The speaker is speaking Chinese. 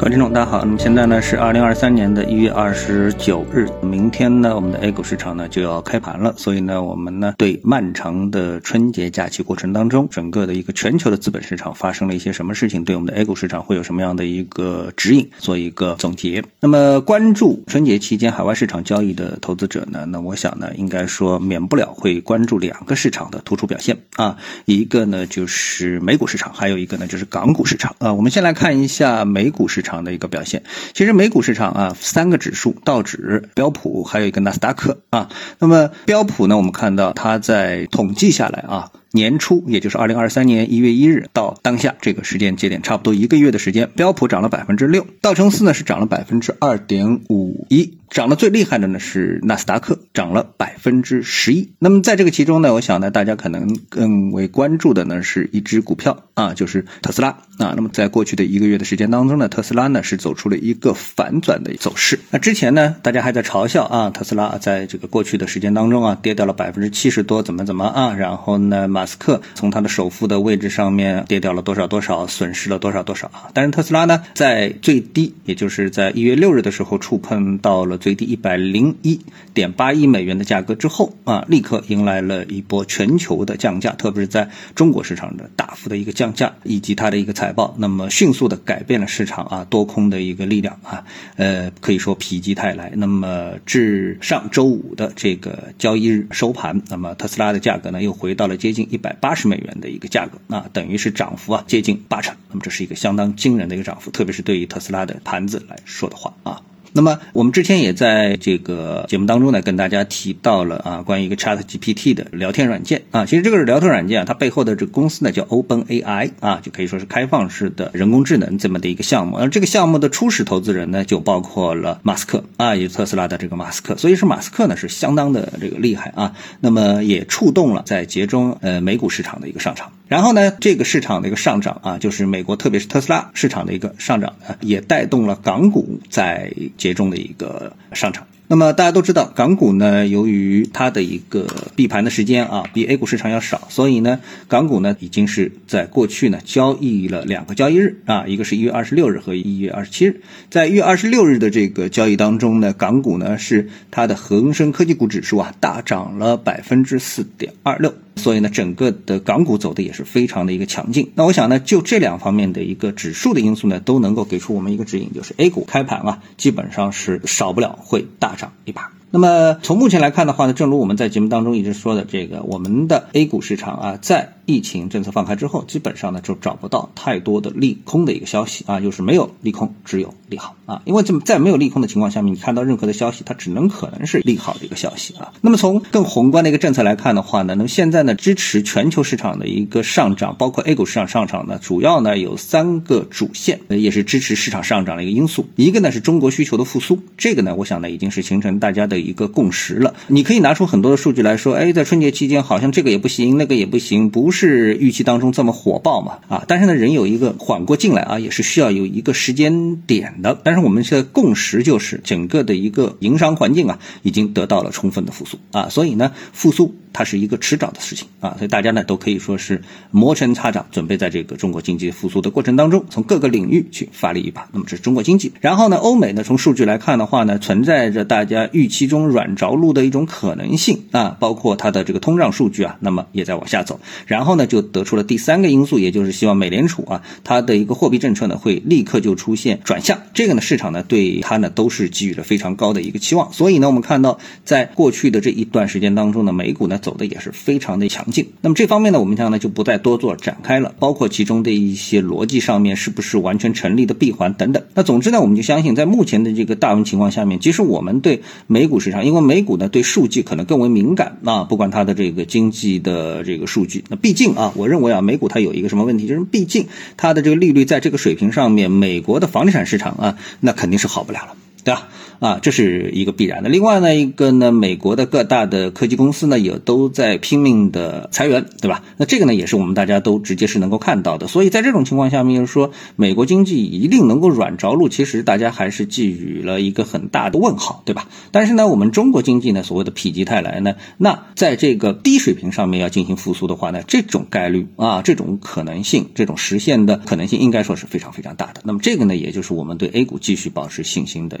各位听众，大家好。那么现在呢是二零二三年的一月二十九日，明天呢我们的 A 股市场呢就要开盘了。所以呢，我们呢对漫长的春节假期过程当中，整个的一个全球的资本市场发生了一些什么事情，对我们的 A 股市场会有什么样的一个指引，做一个总结。那么关注春节期间海外市场交易的投资者呢，那我想呢，应该说免不了会关注两个市场的突出表现啊，一个呢就是美股市场，还有一个呢就是港股市场啊。我们先来看一下美股市场。场的一个表现，其实美股市场啊，三个指数，道指、标普，还有一个纳斯达克啊。那么标普呢，我们看到它在统计下来啊。年初，也就是二零二三年一月一日到当下这个时间节点，差不多一个月的时间，标普涨了百分之六，道琼斯呢是涨了百分之二点五一，涨得最厉害的呢是纳斯达克，涨了百分之十一。那么在这个其中呢，我想呢，大家可能更为关注的呢是一只股票啊，就是特斯拉啊。那么在过去的一个月的时间当中呢，特斯拉呢是走出了一个反转的走势。那之前呢，大家还在嘲笑啊，特斯拉在这个过去的时间当中啊，跌掉了百分之七十多，怎么怎么啊，然后呢，马马斯克从他的首富的位置上面跌掉了多少多少，损失了多少多少啊！但是特斯拉呢，在最低，也就是在一月六日的时候触碰到了最低一百零一点八亿美元的价格之后啊，立刻迎来了一波全球的降价，特别是在中国市场的大幅的一个降价，以及它的一个财报，那么迅速的改变了市场啊多空的一个力量啊，呃，可以说否极泰来。那么至上周五的这个交易日收盘，那么特斯拉的价格呢又回到了接近一百八。十美元的一个价格，那等于是涨幅啊接近八成，那么这是一个相当惊人的一个涨幅，特别是对于特斯拉的盘子来说的话啊。那么我们之前也在这个节目当中呢，跟大家提到了啊，关于一个 Chat GPT 的聊天软件啊，其实这个是聊天软件啊，它背后的这个公司呢叫 Open AI 啊，就可以说是开放式的人工智能这么的一个项目。而这个项目的初始投资人呢，就包括了马斯克啊，也特斯拉的这个马斯克，所以说马斯克呢是相当的这个厉害啊。那么也触动了在节中呃美股市场的一个上涨。然后呢，这个市场的一个上涨啊，就是美国特别是特斯拉市场的一个上涨呢，也带动了港股在节中的一个上涨。那么大家都知道，港股呢，由于它的一个闭盘的时间啊，比 A 股市场要少，所以呢，港股呢已经是在过去呢交易了两个交易日啊，一个是一月二十六日和一月二十七日。在一月二十六日的这个交易当中呢，港股呢是它的恒生科技股指数啊大涨了百分之四点二六，所以呢，整个的港股走的也是非常的一个强劲。那我想呢，就这两方面的一个指数的因素呢，都能够给出我们一个指引，就是 A 股开盘啊，基本上是少不了会大。涨一把。那么从目前来看的话呢，正如我们在节目当中一直说的，这个我们的 A 股市场啊，在疫情政策放开之后，基本上呢就找不到太多的利空的一个消息啊，就是没有利空，只有利好啊。因为这么在没有利空的情况下面，你看到任何的消息，它只能可能是利好的一个消息啊。那么从更宏观的一个政策来看的话呢，那么现在呢支持全球市场的一个上涨，包括 A 股市场上涨呢，主要呢有三个主线，也是支持市场上涨的一个因素。一个呢是中国需求的复苏，这个呢我想呢已经是形成大家的。一个共识了，你可以拿出很多的数据来说，哎，在春节期间好像这个也不行，那个也不行，不是预期当中这么火爆嘛，啊，但是呢，人有一个缓过劲来啊，也是需要有一个时间点的。但是我们现在共识就是整个的一个营商环境啊，已经得到了充分的复苏啊，所以呢，复苏它是一个迟早的事情啊，所以大家呢都可以说是摩拳擦掌，准备在这个中国经济复苏的过程当中，从各个领域去发力一把。那么这是中国经济，然后呢，欧美呢，从数据来看的话呢，存在着大家预期。中软着陆的一种可能性啊，包括它的这个通胀数据啊，那么也在往下走。然后呢，就得出了第三个因素，也就是希望美联储啊，它的一个货币政策呢会立刻就出现转向。这个呢，市场呢对它呢都是给予了非常高的一个期望。所以呢，我们看到在过去的这一段时间当中呢，美股呢走的也是非常的强劲。那么这方面呢，我们将呢就不再多做展开了，包括其中的一些逻辑上面是不是完全成立的闭环等等。那总之呢，我们就相信在目前的这个大温情况下面，即使我们对美股市场，因为美股呢对数据可能更为敏感啊，不管它的这个经济的这个数据，那毕竟啊，我认为啊，美股它有一个什么问题，就是毕竟它的这个利率在这个水平上面，美国的房地产市场啊，那肯定是好不了了。对吧？啊，这是一个必然的。另外呢，一个呢，美国的各大的科技公司呢，也都在拼命的裁员，对吧？那这个呢，也是我们大家都直接是能够看到的。所以在这种情况下面，就是说美国经济一定能够软着陆，其实大家还是寄予了一个很大的问号，对吧？但是呢，我们中国经济呢，所谓的否极泰来呢，那在这个低水平上面要进行复苏的话呢，这种概率啊，这种可能性，这种实现的可能性，应该说是非常非常大的。那么这个呢，也就是我们对 A 股继续保持信心的。